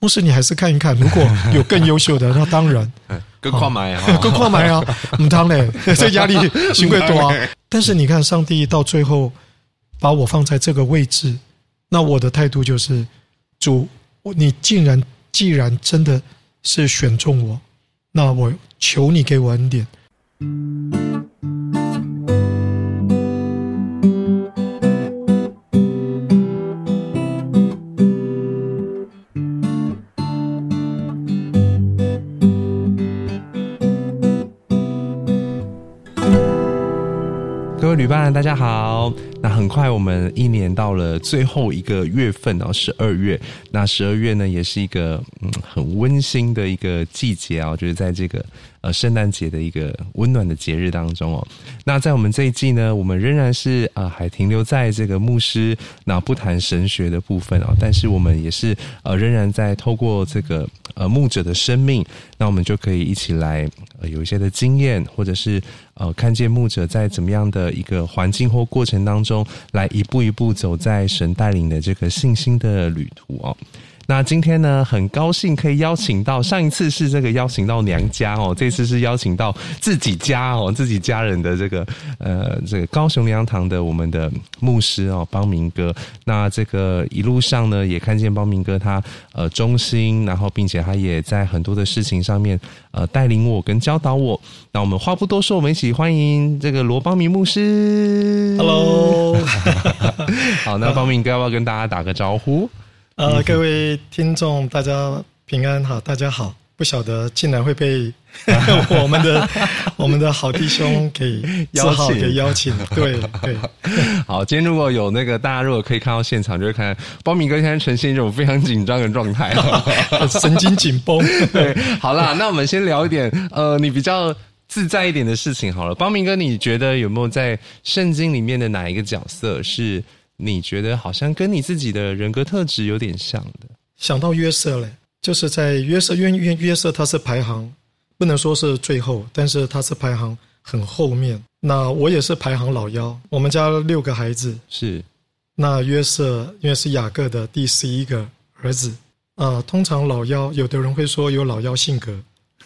牧师你还是看一看，如果 有更优秀的，那当然，更快买啊，更快买啊，唔当嘞，这压力行贵多啊。但是你看，上帝到最后把我放在这个位置，那我的态度就是，主，你竟然既然真的是选中我，那我求你给我恩典。各位旅伴，大家好。那很快，我们一年到了最后一个月份哦，十二月。那十二月呢，也是一个嗯很温馨的一个季节啊，就是在这个呃圣诞节的一个温暖的节日当中哦。那在我们这一季呢，我们仍然是啊、还停留在这个牧师那不谈神学的部分哦，但是我们也是呃仍然在透过这个呃牧者的生命，那我们就可以一起来有一些的经验，或者是。呃，看见牧者在怎么样的一个环境或过程当中，来一步一步走在神带领的这个信心的旅途哦。那今天呢，很高兴可以邀请到，上一次是这个邀请到娘家哦，这次是邀请到自己家哦，自己家人的这个呃，这个高雄灵粮堂的我们的牧师哦，邦明哥。那这个一路上呢，也看见邦明哥他呃忠心，然后并且他也在很多的事情上面呃带领我跟教导我。那我们话不多说，我们一起欢迎这个罗邦明牧师。Hello，好，那邦明哥要不要跟大家打个招呼？呃，各位听众，大家平安好，大家好。不晓得竟然会被 我们的我们的好弟兄给邀请，给邀请。对对，好，今天如果有那个大家如果可以看到现场，就会看包明哥现在呈现一种非常紧张的状态，神经紧绷。对，好啦，那我们先聊一点呃，你比较自在一点的事情好了。邦明哥，你觉得有没有在圣经里面的哪一个角色是？你觉得好像跟你自己的人格特质有点像的，想到约瑟嘞，就是在约瑟，因为约约瑟他是排行，不能说是最后，但是他是排行很后面。那我也是排行老幺，我们家六个孩子。是，那约瑟因为是雅各的第十一个儿子。啊、呃，通常老幺，有的人会说有老幺性格。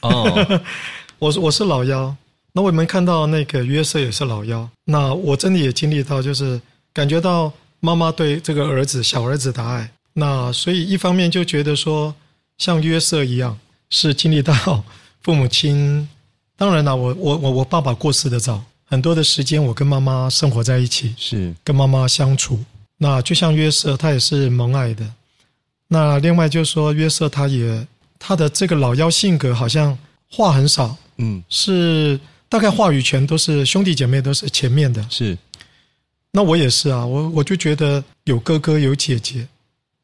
哦，我我是老幺，那我们看到那个约瑟也是老幺，那我真的也经历到，就是感觉到。妈妈对这个儿子小儿子的爱，那所以一方面就觉得说，像约瑟一样，是经历到父母亲。当然了，我我我我爸爸过世的早，很多的时间我跟妈妈生活在一起，是跟妈妈相处。那就像约瑟，他也是蒙爱的。那另外就是说，约瑟他也他的这个老妖性格，好像话很少，嗯，是大概话语权都是兄弟姐妹都是前面的，是。那我也是啊，我我就觉得有哥哥有姐姐，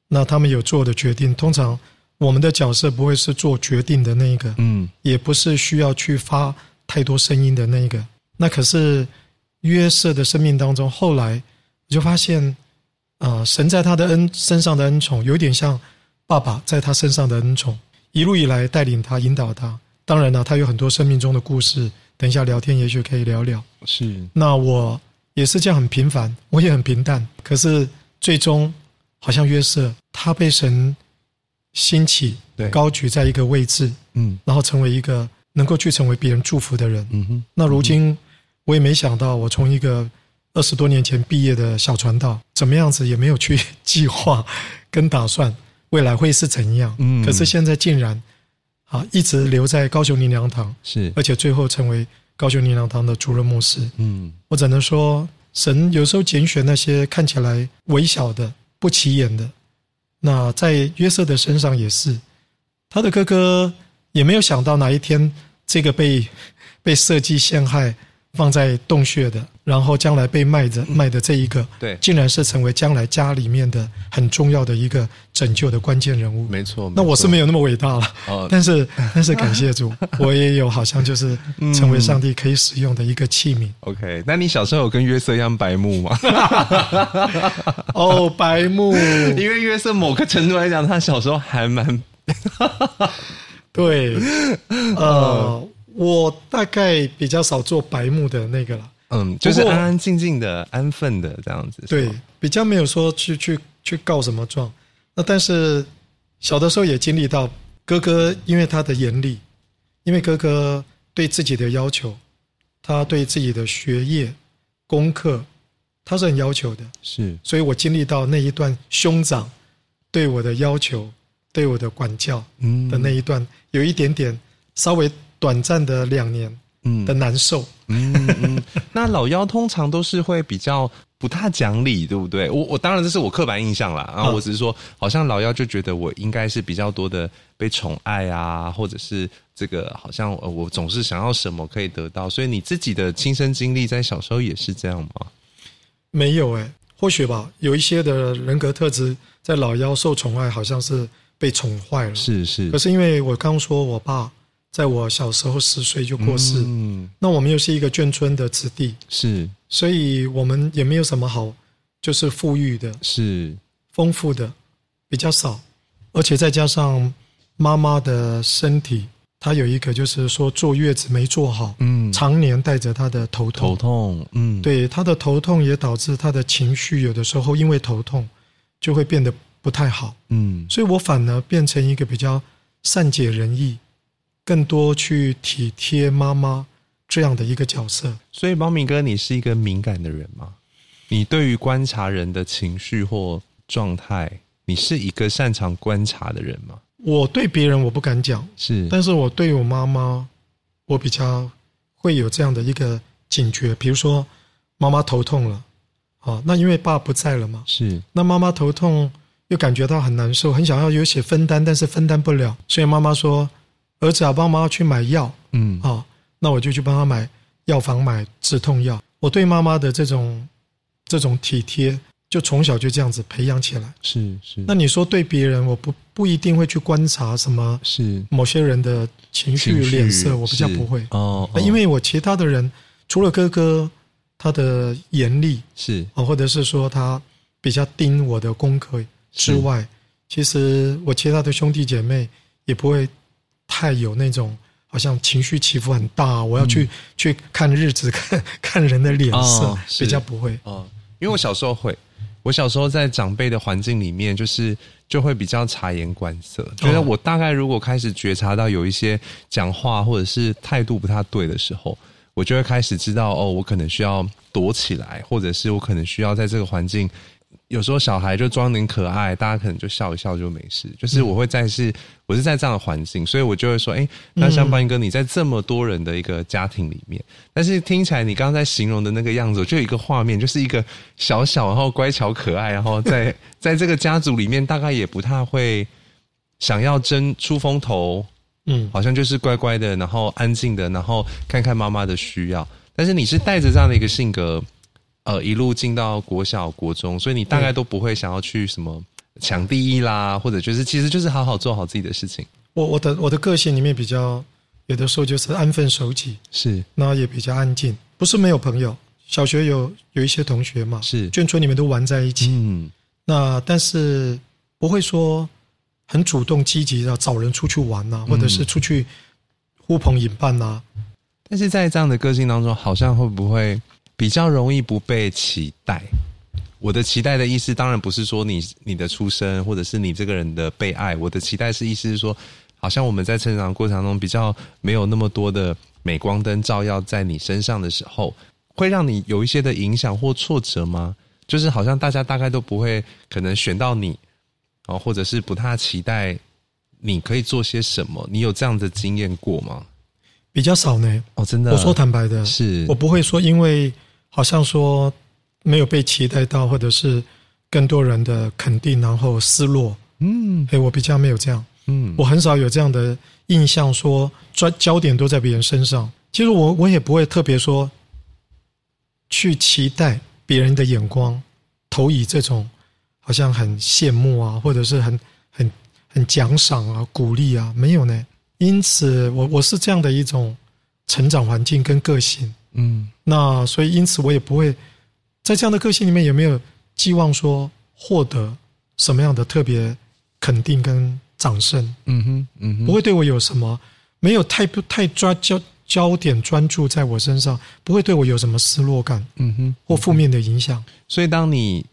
那他们有做的决定，通常我们的角色不会是做决定的那一个，嗯，也不是需要去发太多声音的那一个。那可是约瑟的生命当中，后来我就发现，啊、呃，神在他的恩身上的恩宠，有点像爸爸在他身上的恩宠，一路以来带领他、引导他。当然了，他有很多生命中的故事，等一下聊天也许可以聊聊。是，那我。也是这样很平凡，我也很平淡。可是最终，好像约瑟，他被神兴起，对，高举在一个位置，嗯，然后成为一个能够去成为别人祝福的人。嗯哼。那如今，我也没想到，我从一个二十多年前毕业的小传道，怎么样子也没有去计划跟打算未来会是怎样。嗯。可是现在竟然，啊，一直留在高雄林良堂，是，而且最后成为。高雄灵粮堂的主任牧师，嗯，我只能说，神有时候拣选那些看起来微小的、不起眼的。那在约瑟的身上也是，他的哥哥也没有想到哪一天这个被被设计陷害。放在洞穴的，然后将来被卖的卖的这一个，对，竟然是成为将来家里面的很重要的一个拯救的关键人物。没错，那我是没有那么伟大了，哦，但是但是感谢主，我也有好像就是成为上帝可以使用的一个器皿。OK，那你小时候有跟约瑟一样白目吗？哦，白目，因为约瑟某个程度来讲，他小时候还蛮对，呃。我大概比较少做白目的那个了，嗯，就是安安静静的、安分的这样子。对，比较没有说去去去告什么状。那但是小的时候也经历到哥哥，因为他的严厉，因为哥哥对自己的要求，他对自己的学业、功课，他是很要求的。是，所以我经历到那一段兄长对我的要求、对我的管教的那一段，有一点点稍微短暂的两年的难受。嗯嗯，嗯，那老妖通常都是会比较。不太讲理，对不对？我我当然这是我刻板印象啦。然后我只是说，好像老妖就觉得我应该是比较多的被宠爱啊，或者是这个好像我总是想要什么可以得到。所以你自己的亲身经历在小时候也是这样吗？没有哎、欸，或许吧。有一些的人格特质在老妖受宠爱，好像是被宠坏了。是是。可是因为我刚说我爸。在我小时候十岁就过世，嗯，那我们又是一个眷村的子弟，是，所以我们也没有什么好，就是富裕的，是。丰富的比较少，而且再加上妈妈的身体，她有一个就是说坐月子没坐好，嗯，常年带着她的头痛，头痛，嗯，对，她的头痛也导致她的情绪有的时候因为头痛就会变得不太好，嗯，所以我反而变成一个比较善解人意。更多去体贴妈妈这样的一个角色，所以猫明哥，你是一个敏感的人吗？你对于观察人的情绪或状态，你是一个擅长观察的人吗？我对别人我不敢讲，是，但是我对我妈妈，我比较会有这样的一个警觉。比如说，妈妈头痛了，啊，那因为爸不在了嘛，是，那妈妈头痛又感觉到很难受，很想要有些分担，但是分担不了，所以妈妈说。儿子啊，帮妈妈去买药，嗯，好，那我就去帮他买药房买止痛药。我对妈妈的这种这种体贴，就从小就这样子培养起来。是是。那你说对别人，我不不一定会去观察什么，是某些人的情绪脸色，我比较不会哦，因为我其他的人，除了哥哥他的严厉是啊，或者是说他比较盯我的功课之外，其实我其他的兄弟姐妹也不会。太有那种好像情绪起伏很大，我要去、嗯、去看日子，看看人的脸色，哦、比较不会。哦，因为我小时候会，我小时候在长辈的环境里面，就是就会比较察言观色，觉得我大概如果开始觉察到有一些讲话或者是态度不太对的时候，我就会开始知道哦，我可能需要躲起来，或者是我可能需要在这个环境。有时候小孩就装点可爱，大家可能就笑一笑就没事。就是我会在是，我是在这样的环境，所以我就会说，哎，那像邦哥你在这么多人的一个家庭里面，但是听起来你刚刚在形容的那个样子，就有一个画面，就是一个小小然后乖巧可爱，然后在 在这个家族里面，大概也不太会想要争出风头，嗯，好像就是乖乖的，然后安静的，然后看看妈妈的需要。但是你是带着这样的一个性格。呃，一路进到国小、国中，所以你大概都不会想要去什么抢第一啦，或者就是其实就是好好做好自己的事情。我我的我的个性里面比较有的时候就是安分守己，是，那也比较安静，不是没有朋友。小学有有一些同学嘛，是眷村里面都玩在一起，嗯，那但是不会说很主动积极的找人出去玩呐、啊，或者是出去呼朋引伴呐、啊。但是在这样的个性当中，好像会不会？比较容易不被期待。我的期待的意思，当然不是说你你的出生，或者是你这个人的被爱。我的期待是意思是说，好像我们在成长过程中比较没有那么多的镁光灯照耀在你身上的时候，会让你有一些的影响或挫折吗？就是好像大家大概都不会可能选到你，哦，或者是不太期待你可以做些什么。你有这样的经验过吗？比较少呢。哦，真的。我说坦白的，是我不会说因为。好像说没有被期待到，或者是更多人的肯定，然后失落。嗯，哎，我比较没有这样。嗯，我很少有这样的印象，说专焦点都在别人身上。其实我我也不会特别说去期待别人的眼光，投以这种好像很羡慕啊，或者是很很很奖赏啊、鼓励啊，没有呢。因此，我我是这样的一种成长环境跟个性。嗯，那所以因此我也不会在这样的个性里面，也没有寄望说获得什么样的特别肯定跟掌声。嗯哼，嗯哼，不会对我有什么，没有太不太抓焦焦点专注在我身上，不会对我有什么失落感。嗯哼，或负面的影响。所以当你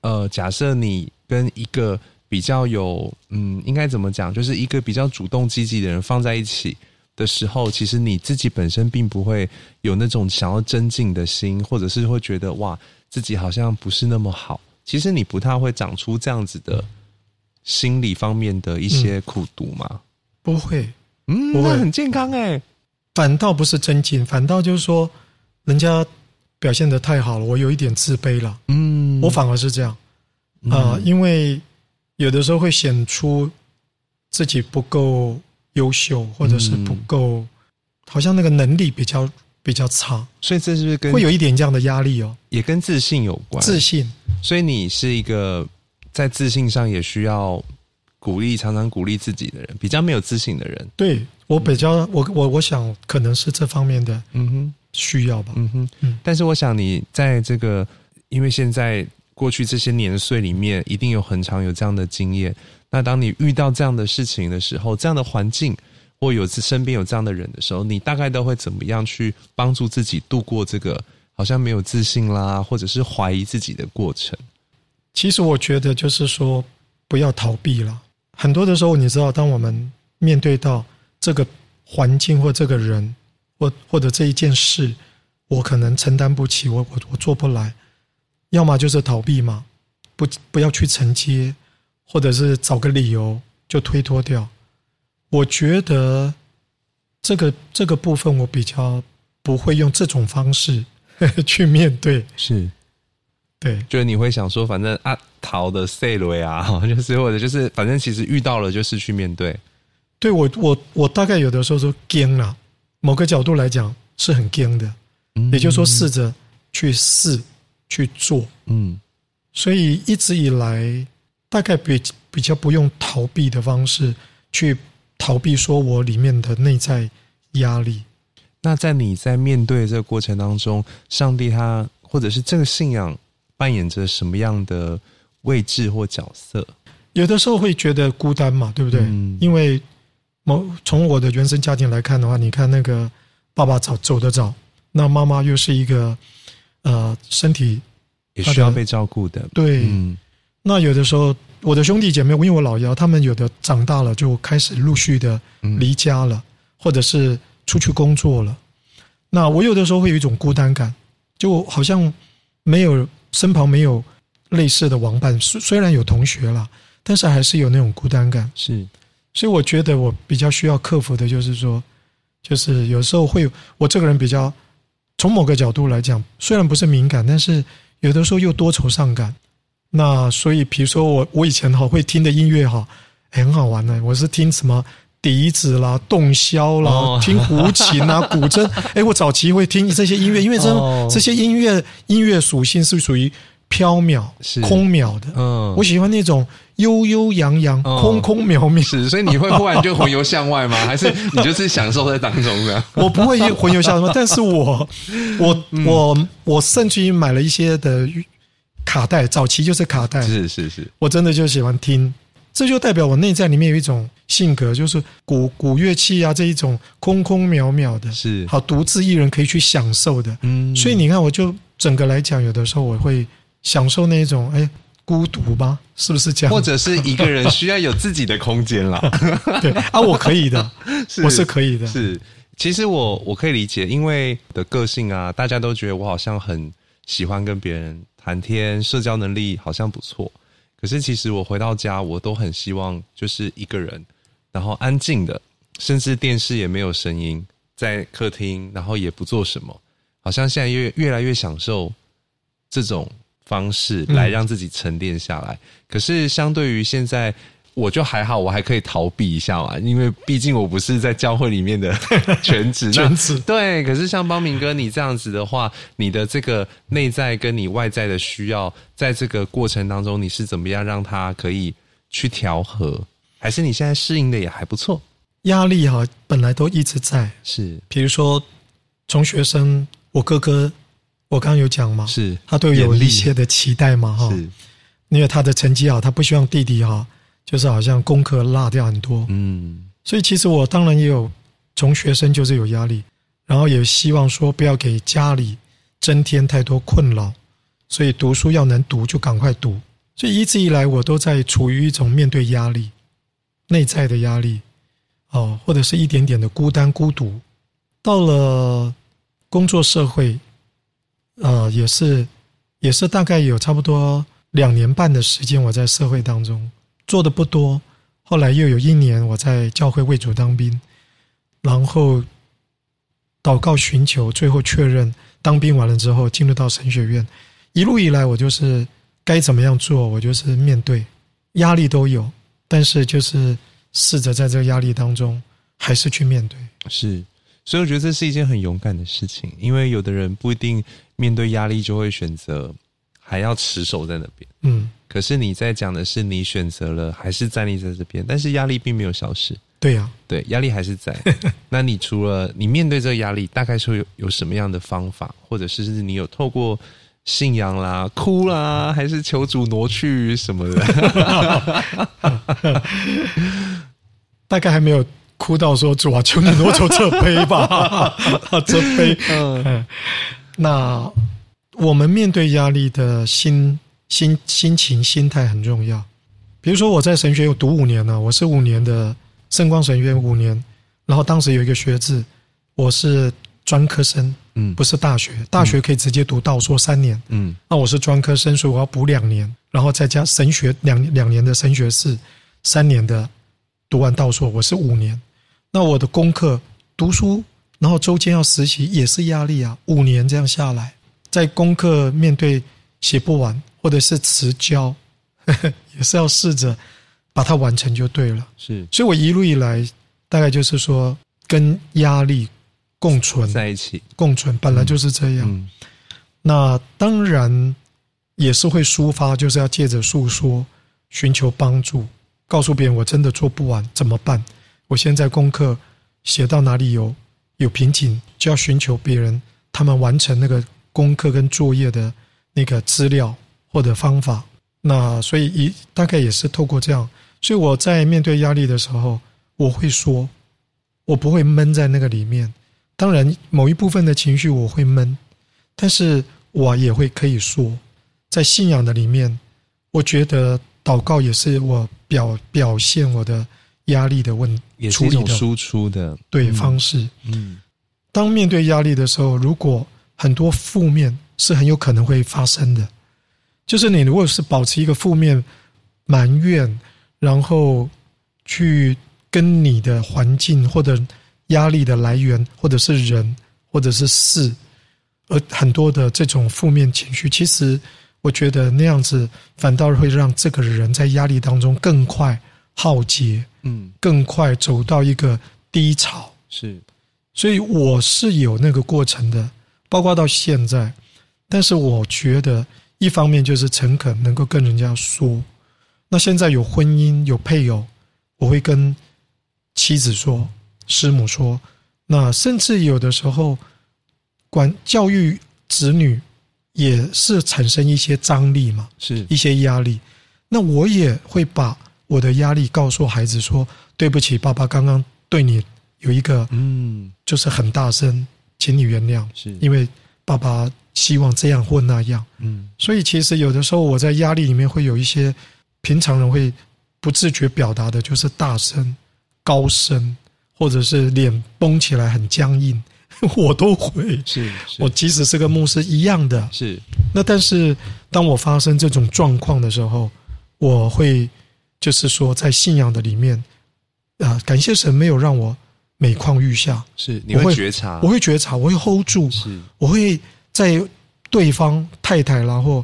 呃假设你跟一个。比较有嗯，应该怎么讲？就是一个比较主动积极的人放在一起的时候，其实你自己本身并不会有那种想要增进的心，或者是会觉得哇，自己好像不是那么好。其实你不太会长出这样子的心理方面的一些苦毒吗？嗯、不会，嗯，我会，那很健康哎。反倒不是增进，反倒就是说，人家表现的太好了，我有一点自卑了。嗯，我反而是这样啊、因为有的时候会显出自己不够优秀，或者是不够，嗯、好像那个能力比较比较差，所以这是不是跟会有一点这样的压力哦？也跟自信有关，自信。所以你是一个在自信上也需要鼓励，常常鼓励自己的人，比较没有自信的人。对。我比较，我我我想可能是这方面的，嗯哼，需要吧，嗯哼，嗯。但是我想你在这个，因为现在过去这些年岁里面，一定有很长有这样的经验。那当你遇到这样的事情的时候，这样的环境或有身边有这样的人的时候，你大概都会怎么样去帮助自己度过这个好像没有自信啦，或者是怀疑自己的过程？其实我觉得就是说，不要逃避了。很多的时候，你知道，当我们面对到。这个环境或这个人，或或者这一件事，我可能承担不起，我我我做不来，要么就是逃避嘛，不不要去承接，或者是找个理由就推脱掉。我觉得这个这个部分我比较不会用这种方式 去面对，是，对，就是你会想说，反正啊，逃的塞雷啊，就是或者就是，反正其实遇到了就是去面对。对我，我我大概有的时候说惊了，某个角度来讲是很惊的，嗯，也就是说试着去试去做，嗯，所以一直以来大概比比较不用逃避的方式去逃避说我里面的内在压力。那在你在面对这个过程当中，上帝他或者是这个信仰扮演着什么样的位置或角色？有的时候会觉得孤单嘛，对不对？嗯，因为某从我的原生家庭来看的话，你看那个爸爸早走得早，那妈妈又是一个呃身体也需要被照顾的。对，嗯，那有的时候我的兄弟姐妹，因为我老幺，他们有的长大了就开始陆续的离家了，或者是出去工作了。那我有的时候会有一种孤单感，就好像没有身旁没有类似的玩伴，虽虽然有同学了，但是还是有那种孤单感。是。所以我觉得我比较需要克服的就是说，就是有时候会我这个人比较从某个角度来讲，虽然不是敏感，但是有的时候又多愁善感。那所以，比如说我我以前哈会听的音乐哈，很好玩的。我是听什么笛子啦、洞箫啦，听胡琴啊、古筝。哎，我早期会听这些音乐，因为这这些音乐音乐属性是属于。飘渺是空渺的，嗯，我喜欢那种悠悠扬扬、空空渺渺。是，所以你会忽然就魂游向外吗？还是你就是享受在当中的？我不会魂游向外，但是我，我，我，我甚至于买了一些的卡带，早期就是卡带，是是是，我真的就喜欢听，这就代表我内在里面有一种性格，就是古古乐器啊这一种空空渺渺的，是好独自一人可以去享受的，嗯，所以你看，我就整个来讲，有的时候我会。享受那种哎孤独吧，是不是这样？或者是一个人需要有自己的空间啦。对啊，我可以的，是我是可以的。是，其实我我可以理解，因为的个性啊，大家都觉得我好像很喜欢跟别人谈天，社交能力好像不错。可是其实我回到家，我都很希望就是一个人，然后安静的，甚至电视也没有声音，在客厅，然后也不做什么，好像现在越越来越享受这种。方式来让自己沉淀下来，可是相对于现在，我就还好，我还可以逃避一下嘛，因为毕竟我不是在教会里面的 全职，全职对。可是像邦明哥你这样子的话，你的这个内在跟你外在的需要，在这个过程当中，你是怎么样让他可以去调和？还是你现在适应的也还不错？压力哈，本来都一直在，是，比如说从学生，我哥哥。我刚刚有讲嘛，是他都有一些的期待嘛，哈，因为他的成绩好，他不希望弟弟哈，就是好像功课落掉很多，嗯，所以其实我当然也有从学生就是有压力，然后也希望说不要给家里增添太多困扰，所以读书要能读就赶快读，所以一直以来我都在处于一种面对压力、内在的压力，哦，或者是一点点的孤单孤独。到了工作社会，呃，也是也是大概有差不多两年半的时间，我在社会当中做的不多。后来又有一年我在教会为主当兵，然后祷告寻求，最后确认当兵完了之后进入到神学院。一路以来，我就是该怎么样做，我就是面对压力都有，但是就是试着在这个压力当中还是去面对。是，所以我觉得这是一件很勇敢的事情，因为有的人不一定面对压力就会选择还要持守在那边。嗯。可是你在讲的是你选择了还是站立在这边，但是压力并没有消失。对呀、啊，对，压力还是在。那你除了你面对这个压力，大概是有有什么样的方法，或者是你有透过信仰啦、哭啦，还是求主挪去什么的？大概还没有哭到说主啊，求你挪走这杯吧，这杯。嗯，那我们面对压力的心。心心情、心态很重要。比如说，我在神学有读五年了，我是五年的圣光神院五年。然后当时有一个学制，我是专科生，嗯，不是大学。大学可以直接读道硕三年，嗯，那我是专科生，所以我要补两年，然后再加神学两两年的神学士，三年的读完道硕，我是五年。那我的功课读书，然后周间要实习，也是压力啊。五年这样下来，在功课面对写不完。或者是迟交，也是要试着把它完成就对了。是，所以我一路以来大概就是说，跟压力共存在一起，共存本来就是这样。嗯、那当然也是会抒发，就是要借着诉说，寻求帮助，告诉别人我真的做不完怎么办？我现在功课写到哪里有有瓶颈，就要寻求别人，他们完成那个功课跟作业的那个资料。或者方法，那所以一大概也是透过这样，所以我在面对压力的时候，我会说，我不会闷在那个里面。当然，某一部分的情绪我会闷，但是我也会可以说，在信仰的里面，我觉得祷告也是我表表现我的压力的问题，也是一种输出的对方式。嗯，当面对压力的时候，如果很多负面是很有可能会发生的。就是你如果是保持一个负面埋怨，然后去跟你的环境或者压力的来源，或者是人，或者是事，而很多的这种负面情绪，其实我觉得那样子反倒会让这个人在压力当中更快耗竭，嗯，更快走到一个低潮。是，所以我是有那个过程的，包括到现在，但是我觉得。一方面就是诚恳，能够跟人家说。那现在有婚姻有配偶，我会跟妻子说、师母说。那甚至有的时候，管教育子女也是产生一些张力嘛，是一些压力。那我也会把我的压力告诉孩子说：“对不起，爸爸刚刚对你有一个嗯，就是很大声，请你原谅。”是因为爸爸。希望这样或那样，嗯，所以其实有的时候我在压力里面会有一些平常人会不自觉表达的，就是大声、高声，或者是脸绷起来很僵硬，我都会。是，是我即使是个牧师一样的。是。那但是当我发生这种状况的时候，我会就是说在信仰的里面啊，感谢神没有让我每况愈下。是，你会觉察，我会觉察，我会 hold 住，是，我会。在对方太太然后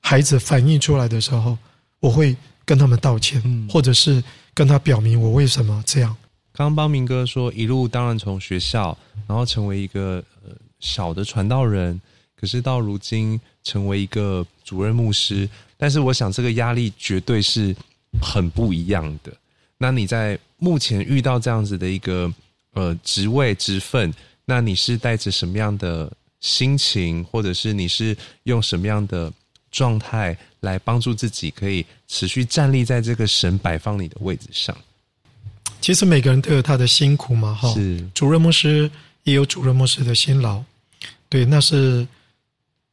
孩子反映出来的时候，我会跟他们道歉，或者是跟他表明我为什么这样。刚刚邦明哥说，一路当然从学校，然后成为一个呃小的传道人，可是到如今成为一个主任牧师，但是我想这个压力绝对是很不一样的。那你在目前遇到这样子的一个呃职位职分，那你是带着什么样的？心情，或者是你是用什么样的状态来帮助自己，可以持续站立在这个神摆放你的位置上？其实每个人都有他的辛苦嘛，哈。是主任牧师也有主任牧师的辛劳，对，那是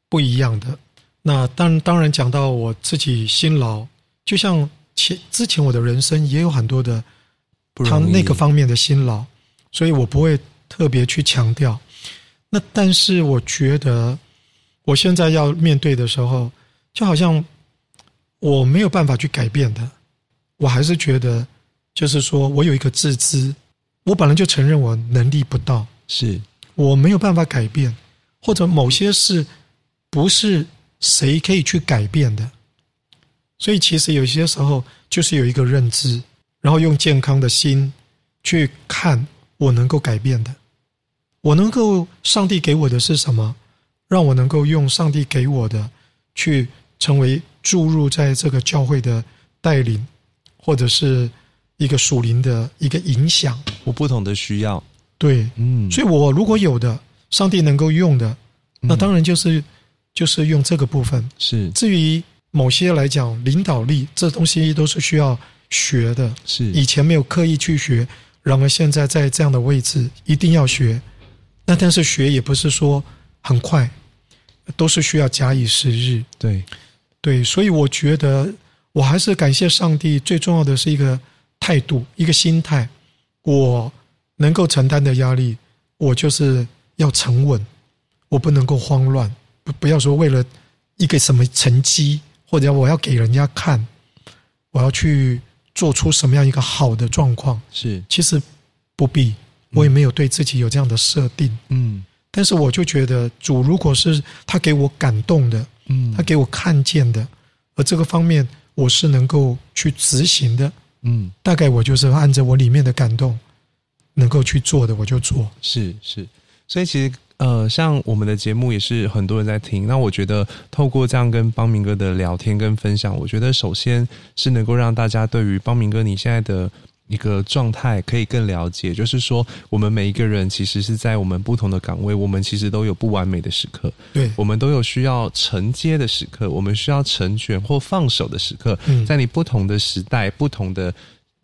不一样的。那当当然讲到我自己辛劳，就像前之前我的人生也有很多的他那个方面的辛劳，所以我不会特别去强调。那但是我觉得我现在要面对的时候，就好像我没有办法去改变的，我还是觉得就是说我有一个自知，我本来就承认我能力不到，是我没有办法改变，或者某些事不是。谁可以去改变的？所以其实有些时候就是有一个认知，然后用健康的心去看我能够改变的，我能够上帝给我的是什么？让我能够用上帝给我的去成为注入在这个教会的带领，或者是一个属灵的一个影响。我不同的需要，对，嗯，所以我如果有的上帝能够用的，那当然就是。就是用这个部分是。至于某些来讲，领导力这东西都是需要学的。是。以前没有刻意去学，然而现在在这样的位置一定要学。那但是学也不是说很快，都是需要假以时日。对。对，所以我觉得我还是感谢上帝。最重要的是一个态度，一个心态。我能够承担的压力，我就是要沉稳，我不能够慌乱。不，不要说为了一个什么成绩，或者我要给人家看，我要去做出什么样一个好的状况。是，其实不必，我也没有对自己有这样的设定。嗯，但是我就觉得主如果是他给我感动的，嗯，他给我看见的，而这个方面我是能够去执行的，嗯，大概我就是按着我里面的感动能够去做的，我就做。是是，所以其实。呃，像我们的节目也是很多人在听。那我觉得透过这样跟邦明哥的聊天跟分享，我觉得首先是能够让大家对于邦明哥你现在的一个状态可以更了解。就是说，我们每一个人其实是在我们不同的岗位，我们其实都有不完美的时刻，对，我们都有需要承接的时刻，我们需要成全或放手的时刻。嗯，在你不同的时代，不同的。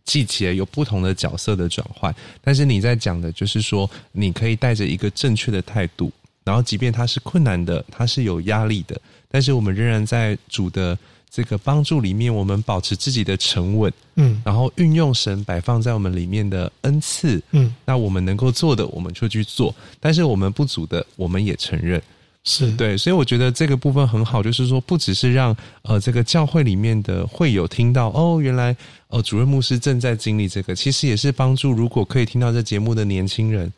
季节有不同的角色的转换，但是你在讲的就是说，你可以带着一个正确的态度，然后即便它是困难的，它是有压力的，但是我们仍然在主的这个帮助里面，我们保持自己的沉稳，嗯，然后运用神摆放在我们里面的恩赐，嗯，那我们能够做的，我们就去做，但是我们不足的，我们也承认。是。对，所以我觉得这个部分很好，就是说，不只是让呃这个教会里面的会友听到哦，原来呃主任牧师正在经历这个，其实也是帮助如果可以听到这节目的年轻人，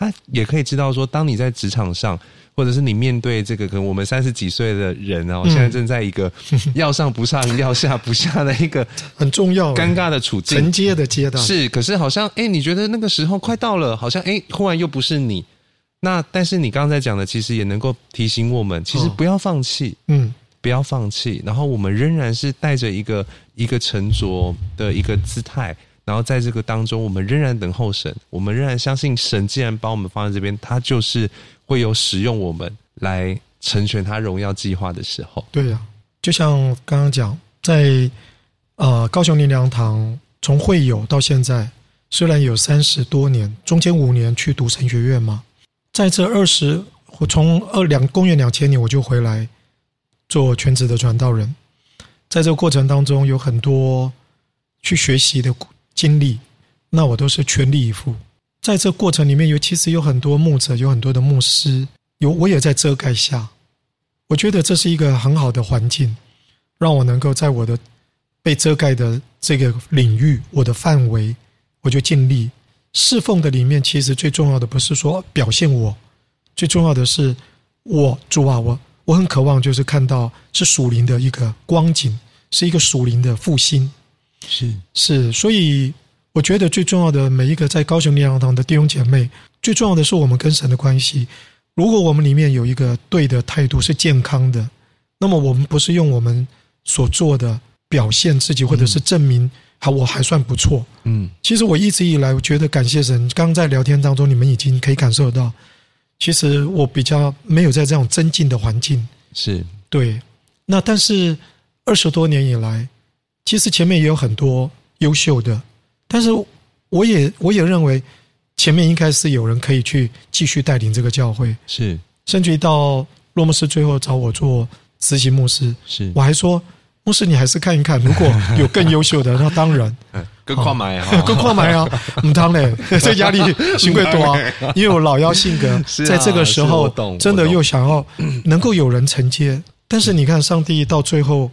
他也可以知道说，当你在职场上，或者是你面对这个可能我们三十几岁的人哦，现在正在一个 要上不上、要下不下的一个 很重要、尴尬的处境，承接的阶段。是，可是好像哎，你觉得那个时候快到了，好像哎，忽然又不是你。那但是你刚才讲的，其实也能够提醒我们，其实不要放弃，嗯，不要放弃。然后我们仍然是带着一个一个沉着的一个姿态，然后在这个当中，我们仍然等候神，我们仍然相信神。既然把我们放在这边，他就是会有使用我们来成全他荣耀计划的时候。对呀，就像刚刚讲，在呃高雄灵粮堂从会友到现在，虽然有三十多年，中间五年去读神学院嘛。在这二十，我从二两公元两千年我就回来做全职的传道人，在这个过程当中有很多去学习的经历，那我都是全力以赴。在这过程里面，有其实有很多牧者，有很多的牧师，有我也在遮盖下，我觉得这是一个很好的环境，让我能够在我的被遮盖的这个领域，我的范围，我就尽力。侍奉的里面，其实最重要的不是说表现我，最重要的是我主啊，我我很渴望就是看到是属灵的一个光景，是一个属灵的复兴，是是，所以我觉得最重要的每一个在高雄灵粮堂的弟兄姐妹，最重要的是我们跟神的关系。如果我们里面有一个对的态度是健康的，那么我们不是用我们所做的表现自己，或者是证明。好，我还算不错。嗯，其实我一直以来，我觉得感谢神。刚在聊天当中，你们已经可以感受到，其实我比较没有在这种增进的环境。是对。那但是二十多年以来，其实前面也有很多优秀的，但是我也我也认为前面应该是有人可以去继续带领这个教会。是，甚至于到洛牧师最后找我做执行牧师。是，我还说牧师，你还是看一看，如果有更优秀的，那当然 更快买啊，更快买啊，唔当嘞，这压力辛苦多啊。因为我老妖性格，在这个时候真的又想要能够有人承接，但是你看，上帝到最后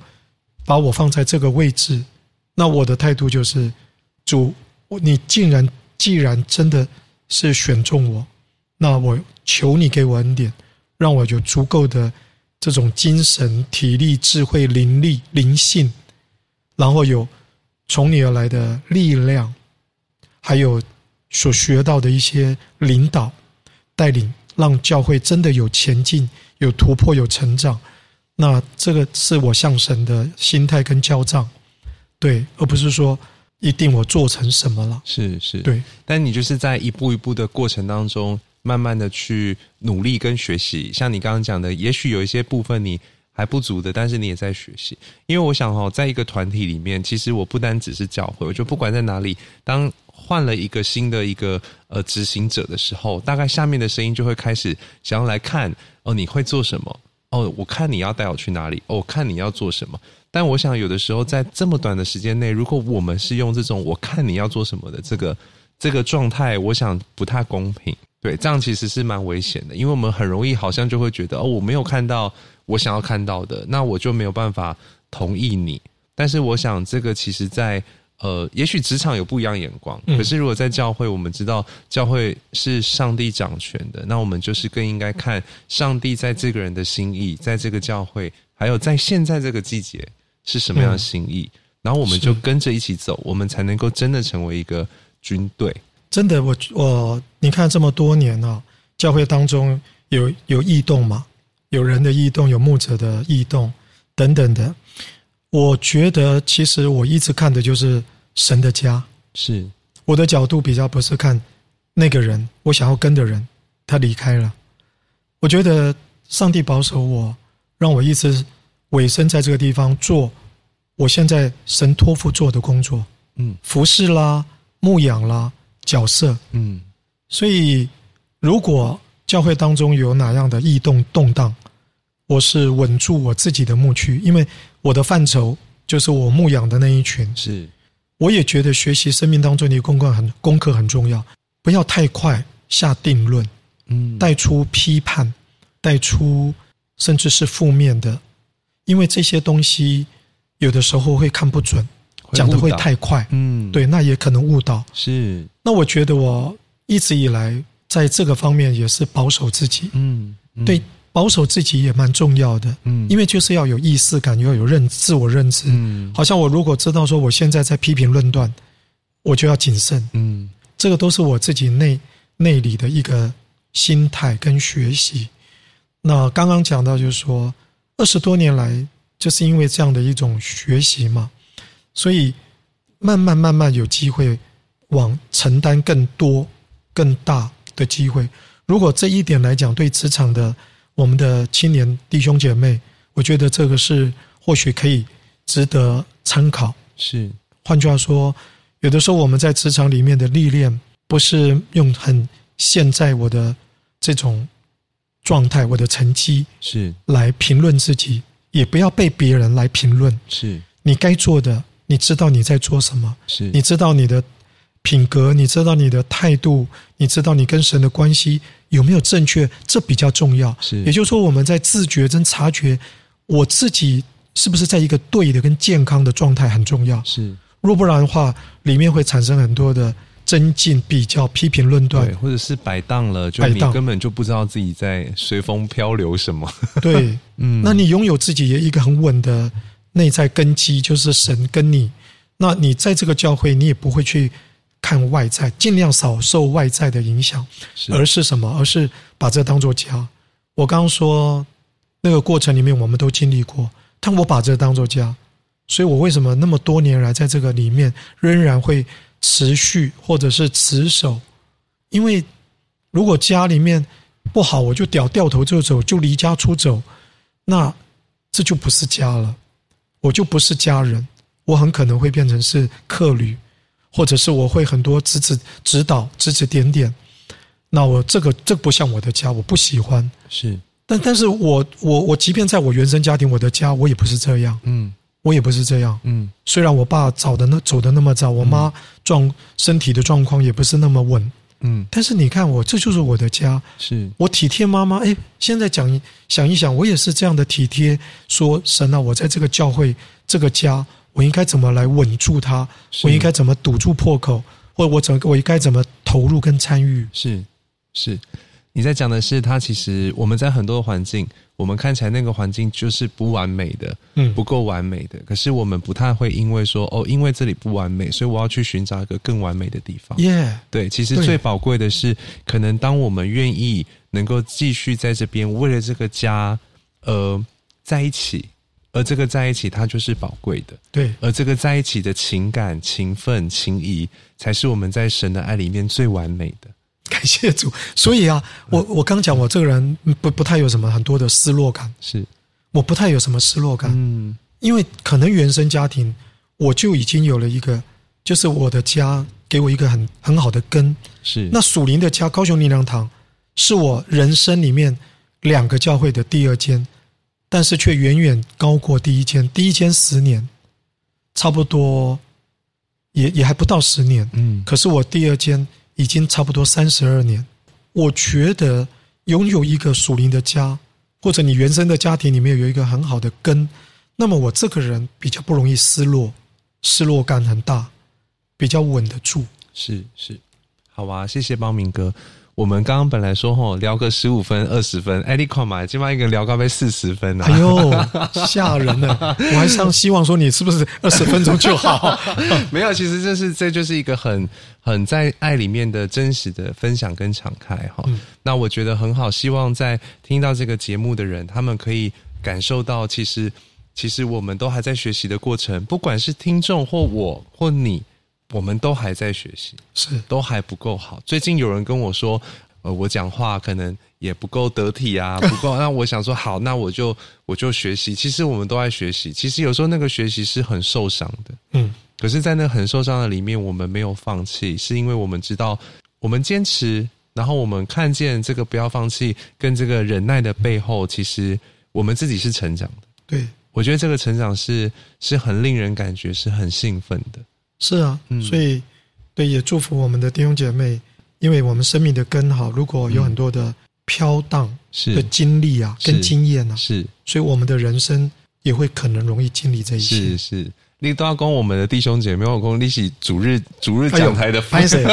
把我放在这个位置，那我的态度就是，主，你竟然既然真的是选中我，那我求你给我恩典，让我有足够的。这种精神、体力、智慧、灵力、灵性，然后有从你而来的力量，还有所学到的一些领导、带领，让教会真的有前进、有突破、有成长。那这个是我向神的心态跟交账，对，而不是说一定我做成什么了。是是，对。但你就是在一步一步的过程当中。慢慢的去努力跟学习，像你刚刚讲的，也许有一些部分你还不足的，但是你也在学习。因为我想哦，在一个团体里面，其实我不单只是教会，我就不管在哪里，当换了一个新的一个呃执行者的时候，大概下面的声音就会开始想要来看哦，你会做什么？哦，我看你要带我去哪里？哦，我看你要做什么？但我想有的时候在这么短的时间内，如果我们是用这种我看你要做什么的这个这个状态，我想不太公平。对，这样其实是蛮危险的，因为我们很容易好像就会觉得哦，我没有看到我想要看到的，那我就没有办法同意你。但是我想，这个其实在呃，也许职场有不一样眼光，可是如果在教会，我们知道教会是上帝掌权的，那我们就是更应该看上帝在这个人的心意，在这个教会，还有在现在这个季节是什么样的心意，然后我们就跟着一起走，我们才能够真的成为一个军队。真的，我我你看这么多年啊，教会当中有有异动嘛，有人的异动，有牧者的异动等等的。我觉得其实我一直看的就是神的家，是。我的角度比较不是看那个人，我想要跟的人他离开了。我觉得上帝保守我，让我一直委身在这个地方做我现在神托付做的工作，嗯，服侍啦，牧养啦。角色，嗯，所以如果教会当中有哪样的异动动荡，我是稳住我自己的牧区，因为我的范畴就是我牧养的那一群。是，我也觉得学习生命当中的功课很功课很重要，不要太快下定论，嗯，带出批判，带出甚至是负面的，因为这些东西有的时候会看不准。讲的会太快，嗯，对，那也可能误导。是，那我觉得我一直以来在这个方面也是保守自己，嗯，嗯。对，保守自己也蛮重要的，嗯，因为就是要有意识感，要有认自我认知，嗯，好像我如果知道说我现在在批评论断，我就要谨慎，嗯，这个都是我自己内内里的一个心态跟学习。那刚刚讲到就是说，二十多年来就是因为这样的一种学习嘛。所以，慢慢慢慢有机会往承担更多、更大的机会。如果这一点来讲，对职场的我们的青年弟兄姐妹，我觉得这个是或许可以值得参考。是，换句话说，有的时候我们在职场里面的历练，不是用很现在我的这种状态、我的成绩是来评论自己，也不要被别人来评论。是你该做的。你知道你在做什么？是，你知道你的品格，你知道你的态度，你知道你跟神的关系有没有正确？这比较重要。是，也就是说，我们在自觉跟察觉我自己是不是在一个对的跟健康的状态很重要。是，若不然的话，里面会产生很多的增进、比较、批评、论断，或者是摆荡了，就你根本就不知道自己在随风漂流什么。对，嗯，那你拥有自己一个很稳的。内在根基就是神跟你，那你在这个教会，你也不会去看外在，尽量少受外在的影响，而是什么？而是把这当做家。我刚刚说那个过程里面，我们都经历过，但我把这当做家，所以我为什么那么多年来在这个里面仍然会持续或者是持守？因为如果家里面不好，我就掉掉头就走，就离家出走，那这就不是家了。我就不是家人，我很可能会变成是客旅，或者是我会很多指指指导、指指点点。那我这个这不像我的家，我不喜欢。是，但但是我我我，即便在我原生家庭，我的家，我也不是这样。嗯，我也不是这样。嗯，虽然我爸早的那走的那么早，我妈状身体的状况也不是那么稳。嗯，但是你看我，这就是我的家。是我体贴妈妈。哎，现在讲想一想，我也是这样的体贴。说神啊，我在这个教会这个家，我应该怎么来稳住它？我应该怎么堵住破口？或者我怎我应该怎么投入跟参与？是是，你在讲的是它其实我们在很多的环境，我们看起来那个环境就是不完美的，嗯，不够完美的。可是我们不太会因为说哦，因为这里不完美，所以我要去寻找一个更完美的地方。耶，对，其实最宝贵的是，可能当我们愿意能够继续在这边为了这个家呃在一起。而这个在一起，它就是宝贵的。对，而这个在一起的情感、情分、情谊，才是我们在神的爱里面最完美的。感谢主。所以啊，我我刚讲，我这个人不不太有什么很多的失落感。是，我不太有什么失落感。嗯，因为可能原生家庭，我就已经有了一个，就是我的家给我一个很很好的根。是，那属灵的家，高雄灵粮堂，是我人生里面两个教会的第二间。但是却远远高过第一间，第一间十年，差不多也也还不到十年，嗯。可是我第二间已经差不多三十二年。我觉得拥有一个属灵的家，或者你原生的家庭里面有一个很好的根，那么我这个人比较不容易失落，失落感很大，比较稳得住。是是，好吧，谢谢邦明哥。我们刚刚本来说吼聊个十五分二十分，哎，你看嘛，今晚一个聊高飞四十分啊！哎呦，吓人了！我还上希望说你是不是二十分钟就好？没有，其实这是这就是一个很很在爱里面的真实的分享跟敞开哈。嗯、那我觉得很好，希望在听到这个节目的人，他们可以感受到，其实其实我们都还在学习的过程，不管是听众或我或你。我们都还在学习，是都还不够好。最近有人跟我说，呃，我讲话可能也不够得体啊，不够。那我想说，好，那我就我就学习。其实我们都在学习。其实有时候那个学习是很受伤的，嗯。可是，在那很受伤的里面，我们没有放弃，是因为我们知道，我们坚持，然后我们看见这个不要放弃跟这个忍耐的背后，其实我们自己是成长的。对，我觉得这个成长是是很令人感觉是很兴奋的。是啊，所以对，也祝福我们的弟兄姐妹，因为我们生命的根好，如果有很多的飘荡的经历啊，跟经验啊，是，所以我们的人生也会可能容易经历这一些。是是。你都要跟我们的弟兄姐妹，我讲你是主日主日讲台的，拍谁？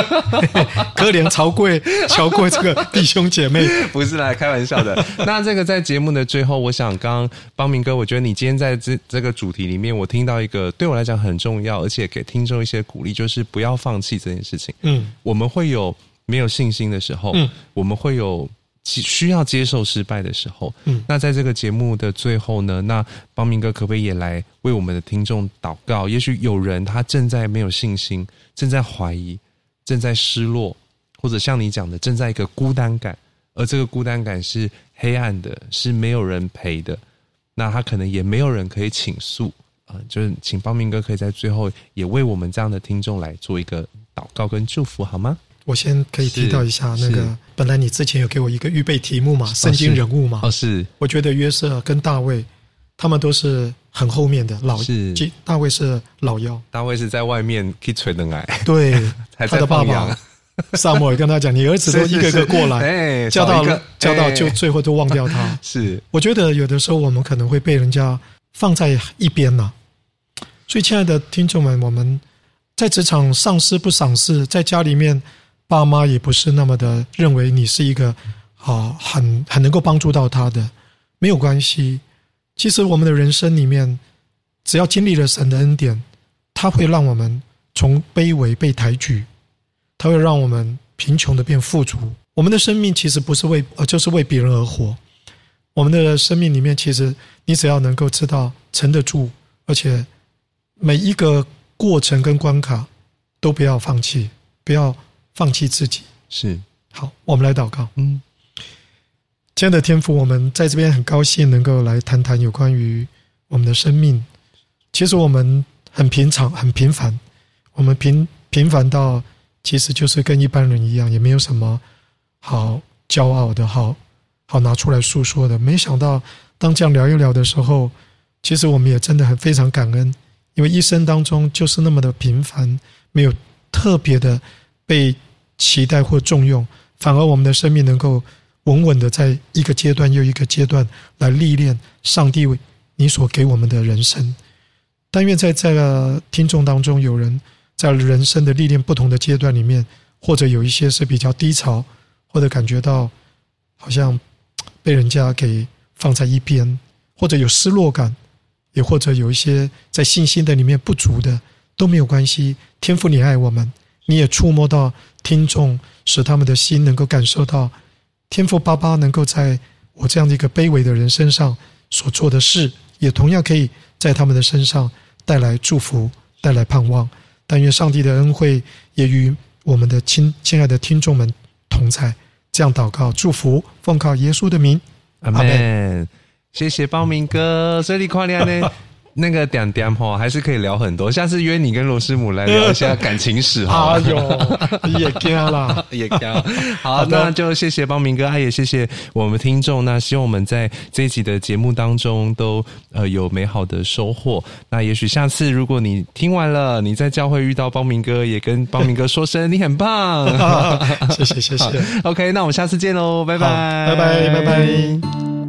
可怜曹贵乔贵这个弟兄姐妹，不是来开玩笑的。那这个在节目的最后，我想刚刚邦明哥，我觉得你今天在这这个主题里面，我听到一个对我来讲很重要，而且给听众一些鼓励，就是不要放弃这件事情。嗯，我们会有没有信心的时候，嗯，我们会有。需要接受失败的时候，嗯，那在这个节目的最后呢，那邦明哥可不可以也来为我们的听众祷告？也许有人他正在没有信心，正在怀疑，正在失落，或者像你讲的，正在一个孤单感，而这个孤单感是黑暗的，是没有人陪的，那他可能也没有人可以倾诉啊，就是请邦明哥可以在最后也为我们这样的听众来做一个祷告跟祝福，好吗？我先可以提到一下那个，本来你之前有给我一个预备题目嘛，圣经人物嘛。哦，是。我觉得约瑟跟大卫，他们都是很后面的老。是。大卫是老幺。大卫是在外面去吹冷爱。对。他的爸爸撒母耳跟他讲：“你儿子都 一个个过来，叫到叫到就最后都忘掉他。”是。我觉得有的时候我们可能会被人家放在一边呐。所以，亲爱的听众们，我们在职场上司不赏识，在家里面。爸妈也不是那么的认为你是一个啊，很很能够帮助到他的，没有关系。其实我们的人生里面，只要经历了神的恩典，他会让我们从卑微被抬举，他会让我们贫穷的变富足。我们的生命其实不是为，呃，就是为别人而活。我们的生命里面，其实你只要能够知道沉得住，而且每一个过程跟关卡都不要放弃，不要。放弃自己是好，我们来祷告。嗯，亲爱的天父，我们在这边很高兴能够来谈谈有关于我们的生命。其实我们很平常、很平凡，我们平平凡到其实就是跟一般人一样，也没有什么好骄傲的、好好拿出来诉说的。没想到当这样聊一聊的时候，其实我们也真的很非常感恩，因为一生当中就是那么的平凡，没有特别的被期待或重用，反而我们的生命能够稳稳的在一个阶段又一个阶段来历练上帝你所给我们的人生。但愿在这个听众当中，有人在人生的历练不同的阶段里面，或者有一些是比较低潮，或者感觉到好像被人家给放在一边，或者有失落感，也或者有一些在信心的里面不足的，都没有关系。天父，你爱我们，你也触摸到听众，使他们的心能够感受到天父爸爸能够在我这样的一个卑微的人身上所做的事，也同样可以在他们的身上。带来祝福，带来盼望。但愿上帝的恩惠也与我们的亲亲爱的听众们同在。这样祷告，祝福，奉靠耶稣的名，阿门。谢谢报名哥，这里夸亮呢。那个点点哈，还是可以聊很多。下次约你跟罗师母来聊一下感情史哈。哎呦，也惊了，也惊。好，好那就谢谢邦明哥，也谢谢我们听众。那希望我们在这一集的节目当中都呃有美好的收获。那也许下次如果你听完了，你在教会遇到邦明哥，也跟邦明哥说声你很棒。谢 谢谢谢。OK，那我们下次见喽，拜拜，拜拜拜拜。